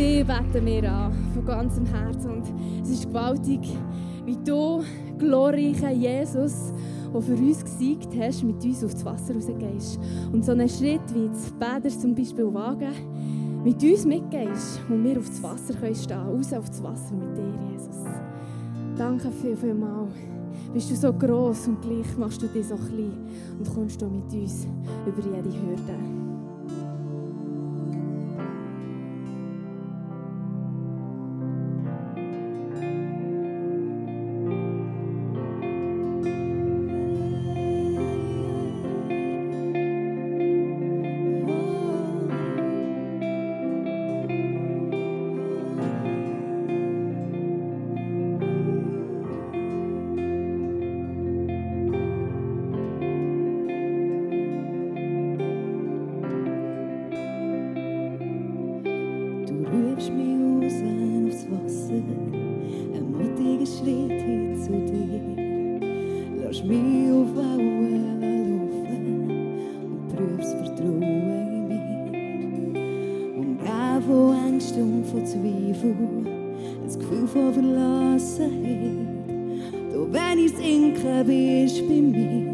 dich beten wir an, von ganzem Herzen. Und es ist gewaltig, wie du, glorreicher Jesus, der für uns gesiegt hast, mit uns aufs Wasser rausgehst. Und so einen Schritt wie das Bäder zum Beispiel wagen, mit uns mitgehst und wir auf das Wasser können stehen raus auf das Wasser mit dir, Jesus. Danke viel, viel mal. Bist du so groß und gleich machst du dich so klein und kommst du mit uns über jede Hürde. Hause Schritt hin zu dir. Lass mich auf Augen laufen und prüf's Vertrauen in mir. Und auch von Angst und von Zweifel, das Gefühl von Verlassenheit. Du, wenn ich sinken bist bei mir.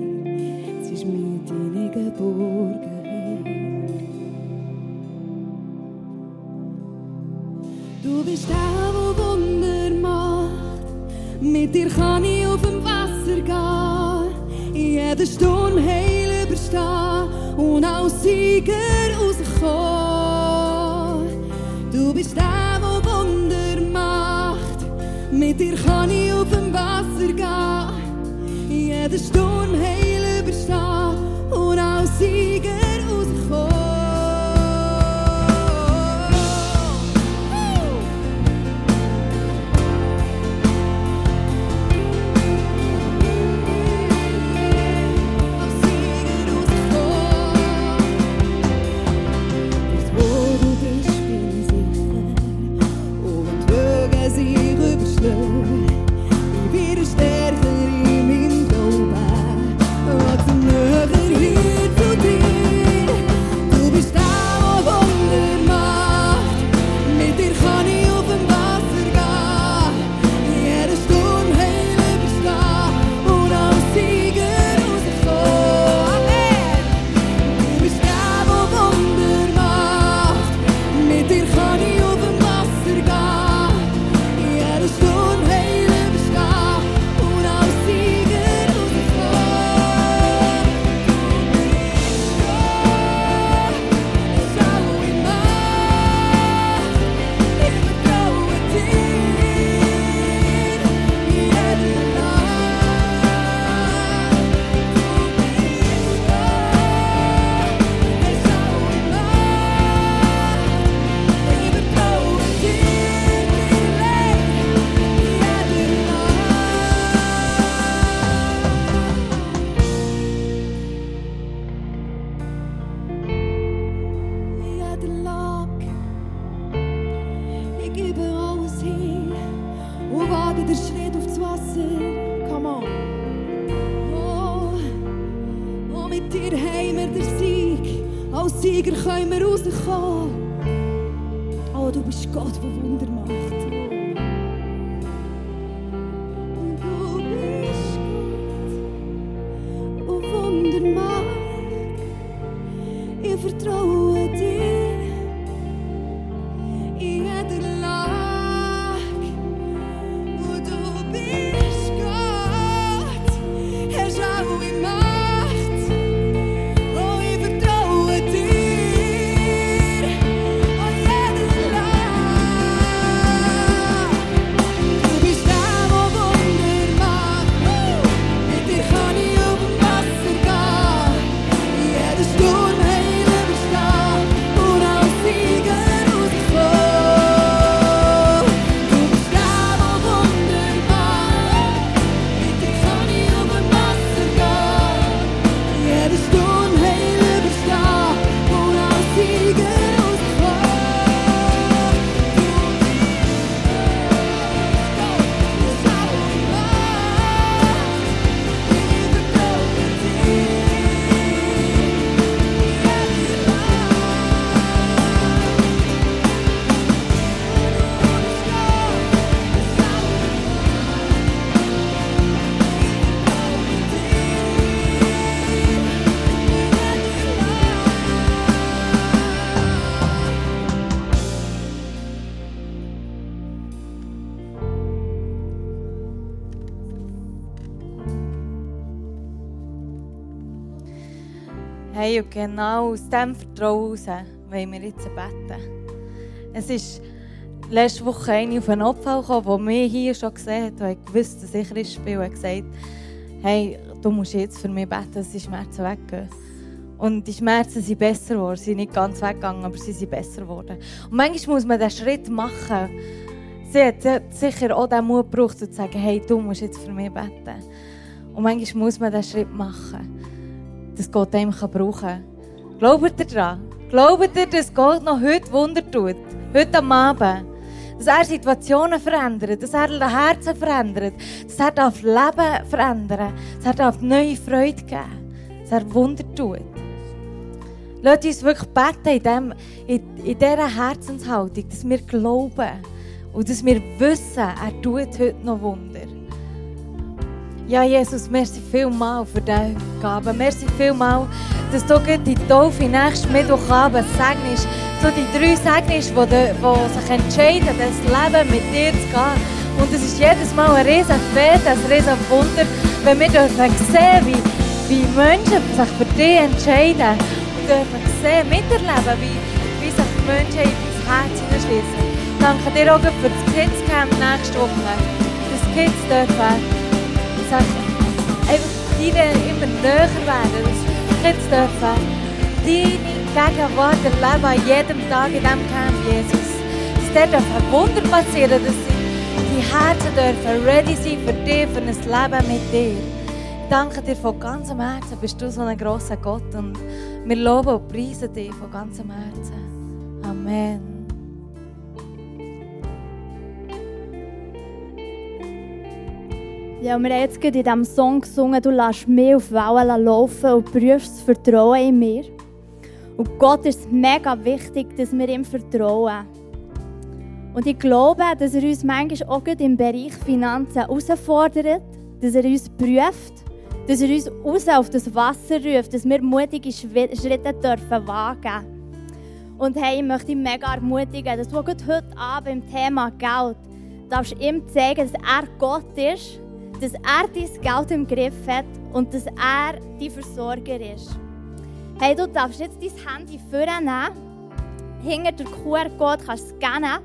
Hey, und genau aus diesem Vertrauen heraus wollen wir jetzt beten. Es ist letzte Woche eine auf einen Opfer gekommen, die mich hier schon gesehen hat und gewusst, dass ich Christ bin und gesagt hey, du musst jetzt für mich beten, dass die Schmerzen weggehen. Und die Schmerzen sind besser geworden. Sie sind nicht ganz weggegangen, aber sie sind besser geworden. Und manchmal muss man diesen Schritt machen. Sie hat sicher auch den Mut gebraucht, zu sagen, hey, du musst jetzt für mich beten. Und manchmal muss man diesen Schritt machen, dass Gott einem brauchen kann. Glaubt ihr daran? Glaubt ihr, dass Gott noch heute Wunder tut? Heute am Abend? Dass er Situationen verändert, dass er Herzen verändert, dass er das Leben verändern dass er darf neue Freude geben dass er Wunder tut. Lasst uns wirklich beten in, dem, in, in dieser Herzenshaltung, dass wir glauben und dass wir wissen, er tut heute noch Wunder. Ja, Jesus, merci vielmal für diese Gabe. Merci vielmal, dass du die Taufe nächsten Mittwochabend segnest. So die drei segnest, die, die sich entscheiden, das Leben mit dir zu gehen. Und es ist jedes Mal ein riesen Fest, ein riesen Wunder, wenn wir dürfen sehen, wie, wie Menschen sich für dich entscheiden. Und dürfen sehen, miterleben, wie, wie sich Menschen in dein Herz hineinschließen. Danke dir auch für das Kids Camp nächste Woche. Dass Kids dürfen sage, einfach deine immer näher werden, dass jetzt dürfen deine Gegenwart erleben an jedem Tag in diesem Camp, Jesus. Dass dort dürfen Wunder passieren, dass die Herzen dürfen ready sein für dich, für ein Leben mit dir. Ich danke dir von ganzem Herzen, bist du so ein grosser Gott und wir loben und preisen dich von ganzem Herzen. Amen. Ja, wir haben jetzt gerade in diesem Song gesungen, du lässt mich auf Wellen laufen und prüfst das Vertrauen in mir. Und Gott ist mega wichtig, dass wir ihm vertrauen. Und ich glaube, dass er uns manchmal auch im Bereich Finanzen herausfordert, dass er uns prüft, dass er uns raus auf das Wasser ruft, dass wir mutige Schritte dürfen wagen Und hey, ich möchte dich mega ermutigen, dass du heute Abend im Thema Geld darfst ihm zeigen, dass er Gott ist dass er dein Geld im Griff hat und dass er dein Versorger ist. Hey, du darfst jetzt dein Handy vornehmen, hinter der QR-Code kannst du scannen.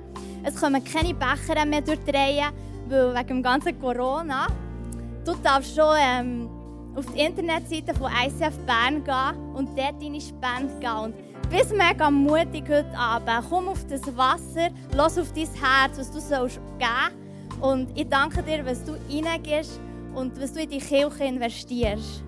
Es kommen keine Becher mehr durchdrehen, weil wegen dem ganzen Corona. Du darfst schon ähm, auf die Internetseite von ICF Bern gehen und dort deine Spende geben. Und bist mega mutig heute Abend. Komm auf das Wasser, lass auf dein Herz, was du sollst geben und ich danke dir, was du reingehst und was du in die Kirche investierst.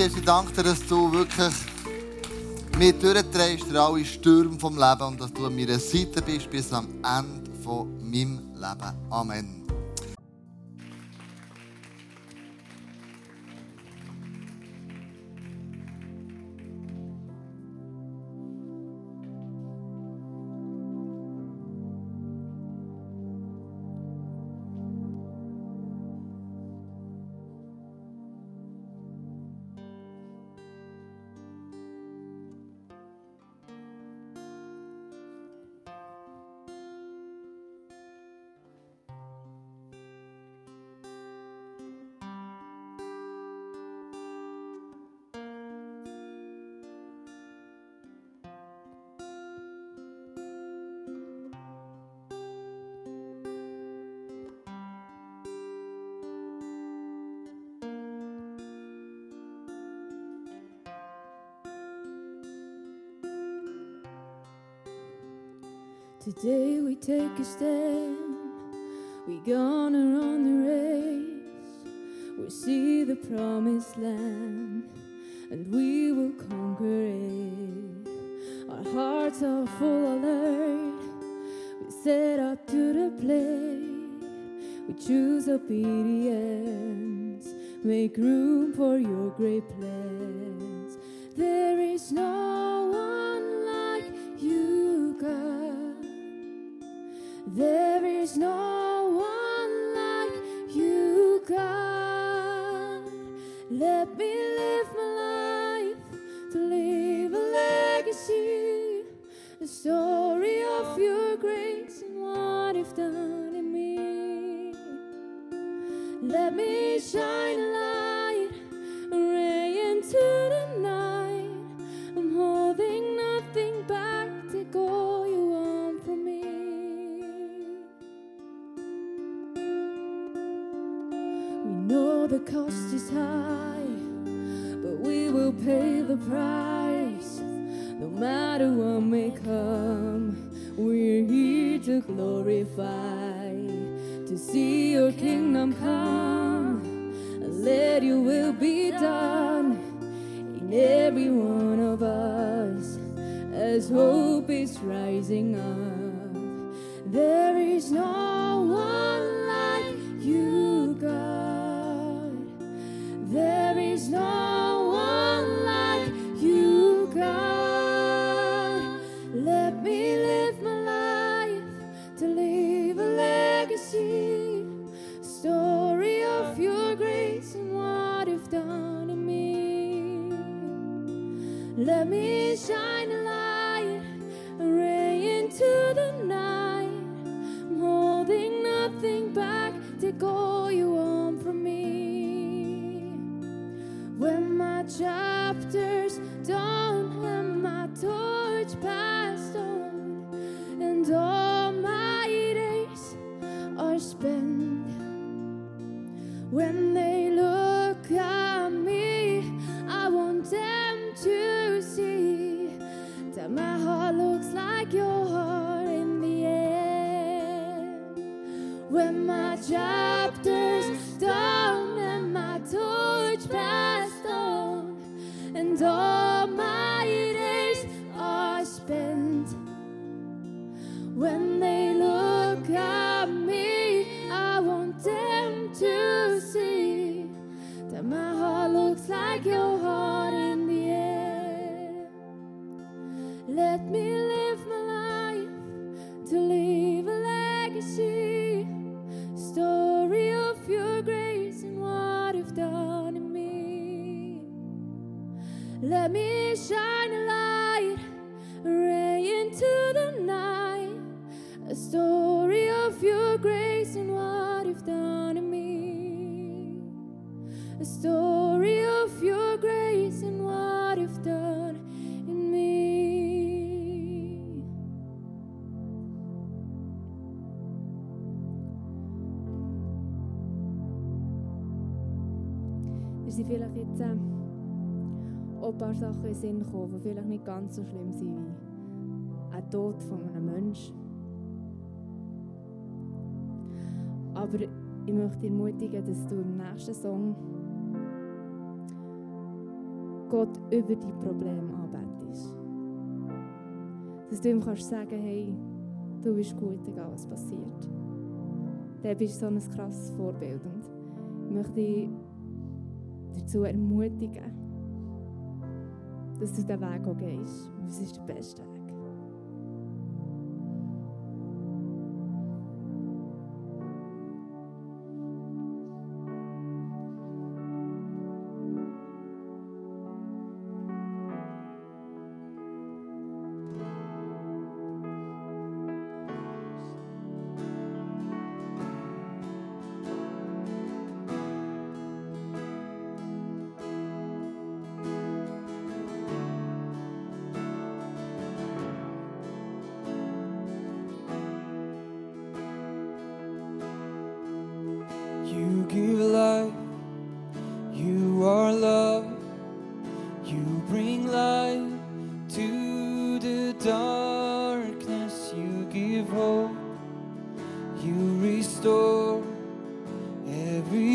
Jesus, ich danke dir, dass du wirklich mir durchträgst durch alle Stürme vom Leben und dass du an meiner Seite bist bis am Ende von meinem Leben. Amen. Today we take a stand, we gonna run the race. We see the promised land, and we will conquer it. Our hearts are full alert, we set up to the play. We choose obedience, make room for your great plan. story of your grace and what you've done in me. Let me shine. the mission. looks like your heart. kann vielleicht nicht ganz so schlimm sein wie ein Tod von einem Menschen. Aber ich möchte dich ermutigen, dass du im nächsten Song Gott über die Probleme anbetest. Dass du ihm kannst sagen, hey, du bist gut, egal was passiert. Dann bist so ein krasses Vorbild und ich möchte dich dazu ermutigen, dass du diesen Weg auch gehst. Das ist der beste Weg.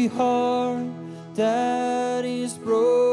Heart that is broken.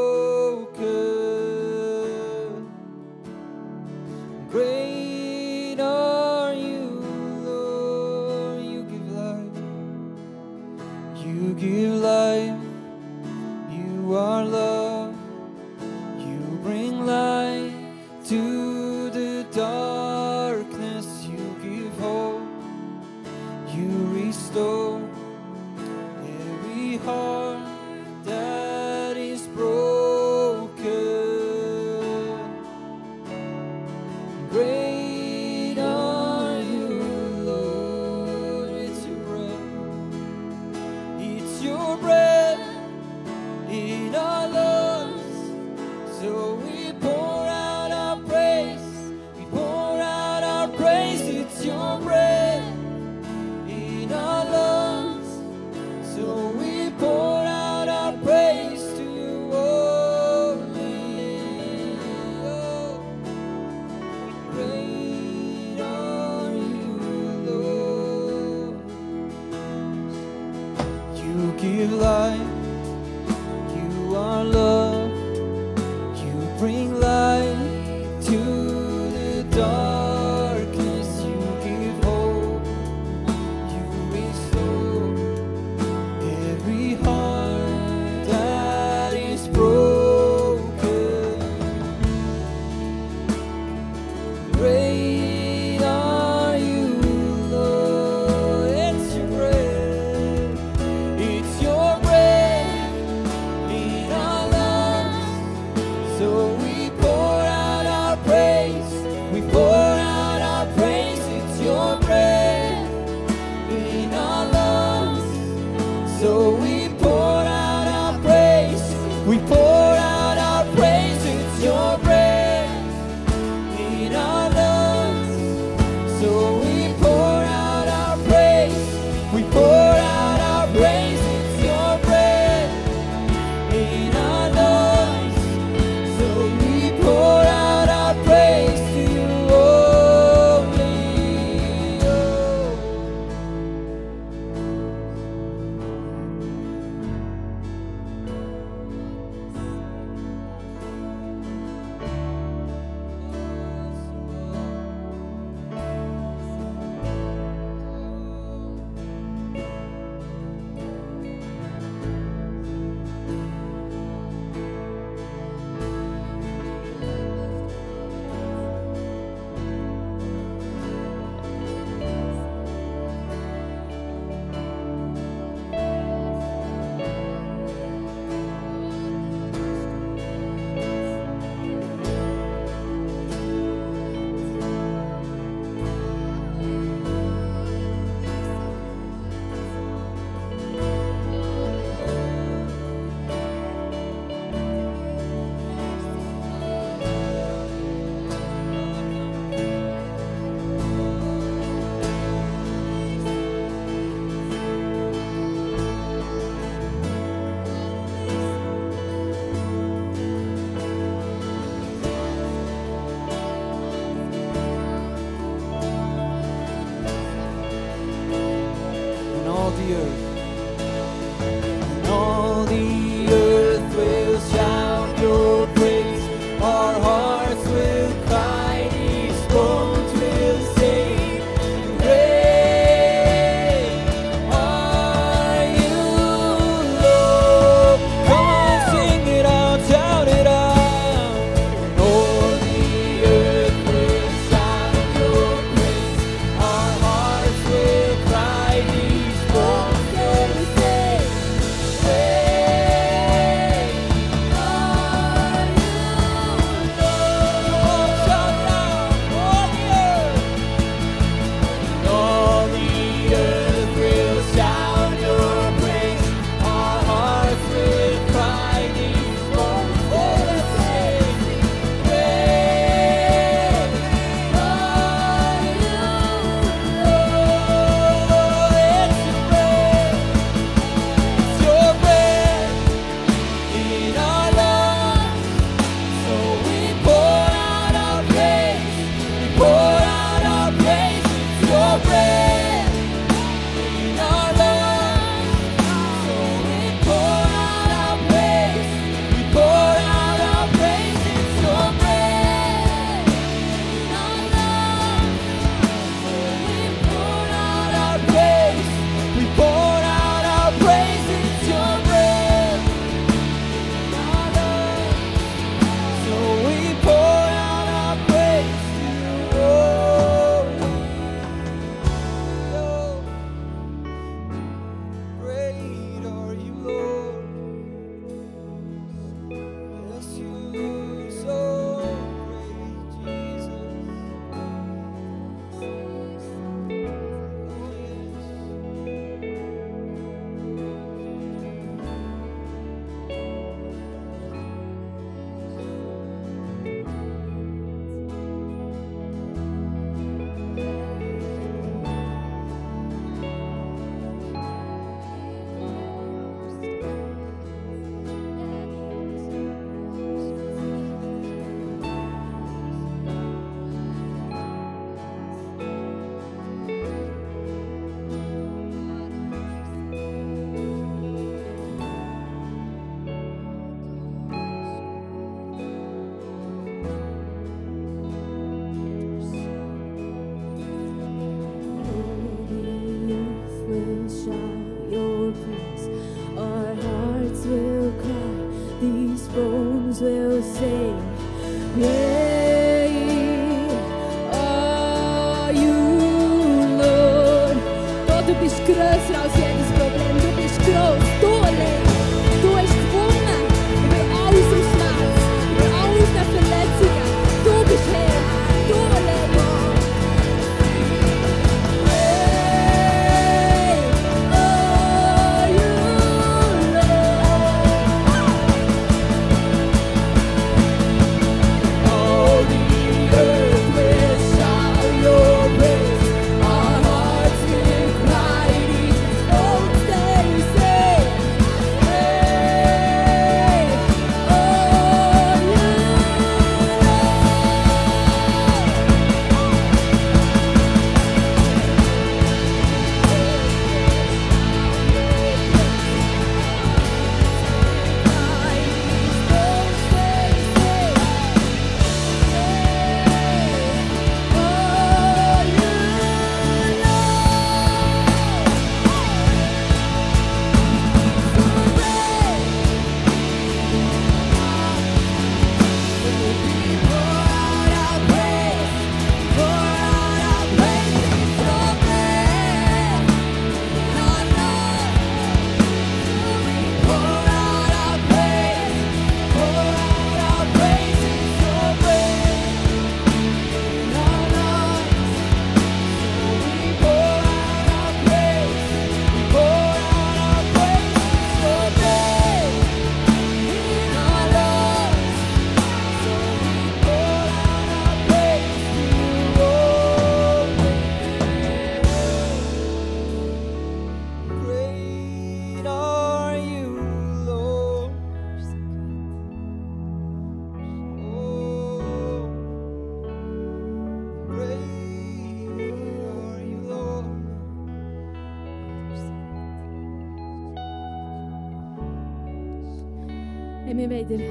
wenn wir wieder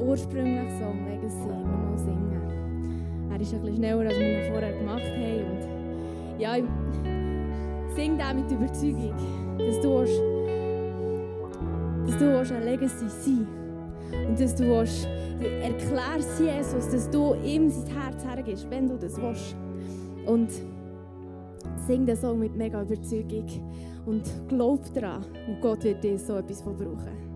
ursprünglichen Song Legacy nochmal singen. Er ist etwas schneller, als wir ihn vorher gemacht haben. Und ja, ich singe den mit Überzeugung, dass du, willst, dass du willst eine Legacy sein und dass du willst, erklärst Jesus, dass du ihm sein Herz hergibst, wenn du das willst. Und sing den Song mit mega Überzeugung und glaub daran und Gott wird dir so etwas brauchen.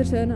Wunderschönen